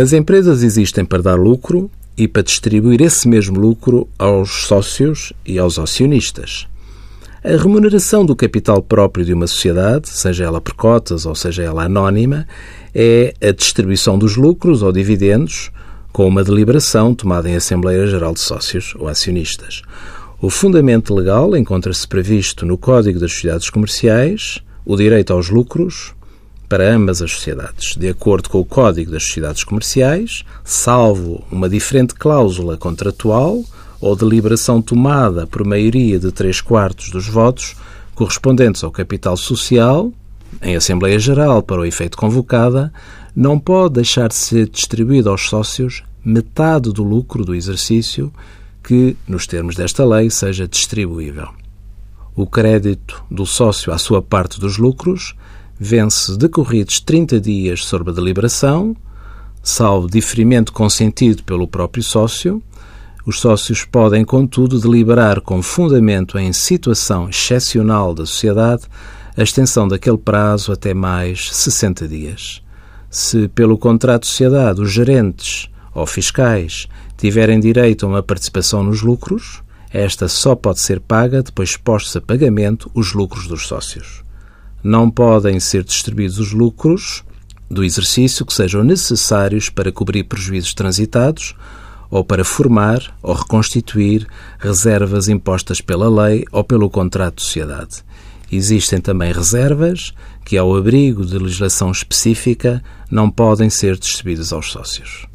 As empresas existem para dar lucro e para distribuir esse mesmo lucro aos sócios e aos acionistas. A remuneração do capital próprio de uma sociedade, seja ela por cotas ou seja ela anónima, é a distribuição dos lucros ou dividendos com uma deliberação tomada em Assembleia Geral de Sócios ou Acionistas. O fundamento legal encontra-se previsto no Código das Sociedades Comerciais, o direito aos lucros para ambas as sociedades, de acordo com o Código das Sociedades Comerciais, salvo uma diferente cláusula contratual ou deliberação tomada por maioria de três quartos dos votos correspondentes ao capital social, em Assembleia Geral para o efeito convocada, não pode deixar de ser distribuído aos sócios metade do lucro do exercício que, nos termos desta lei, seja distribuível. O crédito do sócio à sua parte dos lucros vence decorridos 30 dias sobre a deliberação, salvo diferimento consentido pelo próprio sócio, os sócios podem, contudo, deliberar com fundamento em situação excepcional da sociedade a extensão daquele prazo até mais 60 dias. Se, pelo contrato de sociedade, os gerentes ou fiscais tiverem direito a uma participação nos lucros, esta só pode ser paga depois postos a pagamento os lucros dos sócios. Não podem ser distribuídos os lucros do exercício que sejam necessários para cobrir prejuízos transitados ou para formar ou reconstituir reservas impostas pela lei ou pelo contrato de sociedade. Existem também reservas que, ao abrigo de legislação específica, não podem ser distribuídas aos sócios.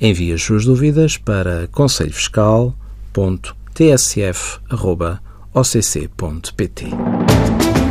Envie as suas dúvidas para conselhofiscal.tsf.occ.pt.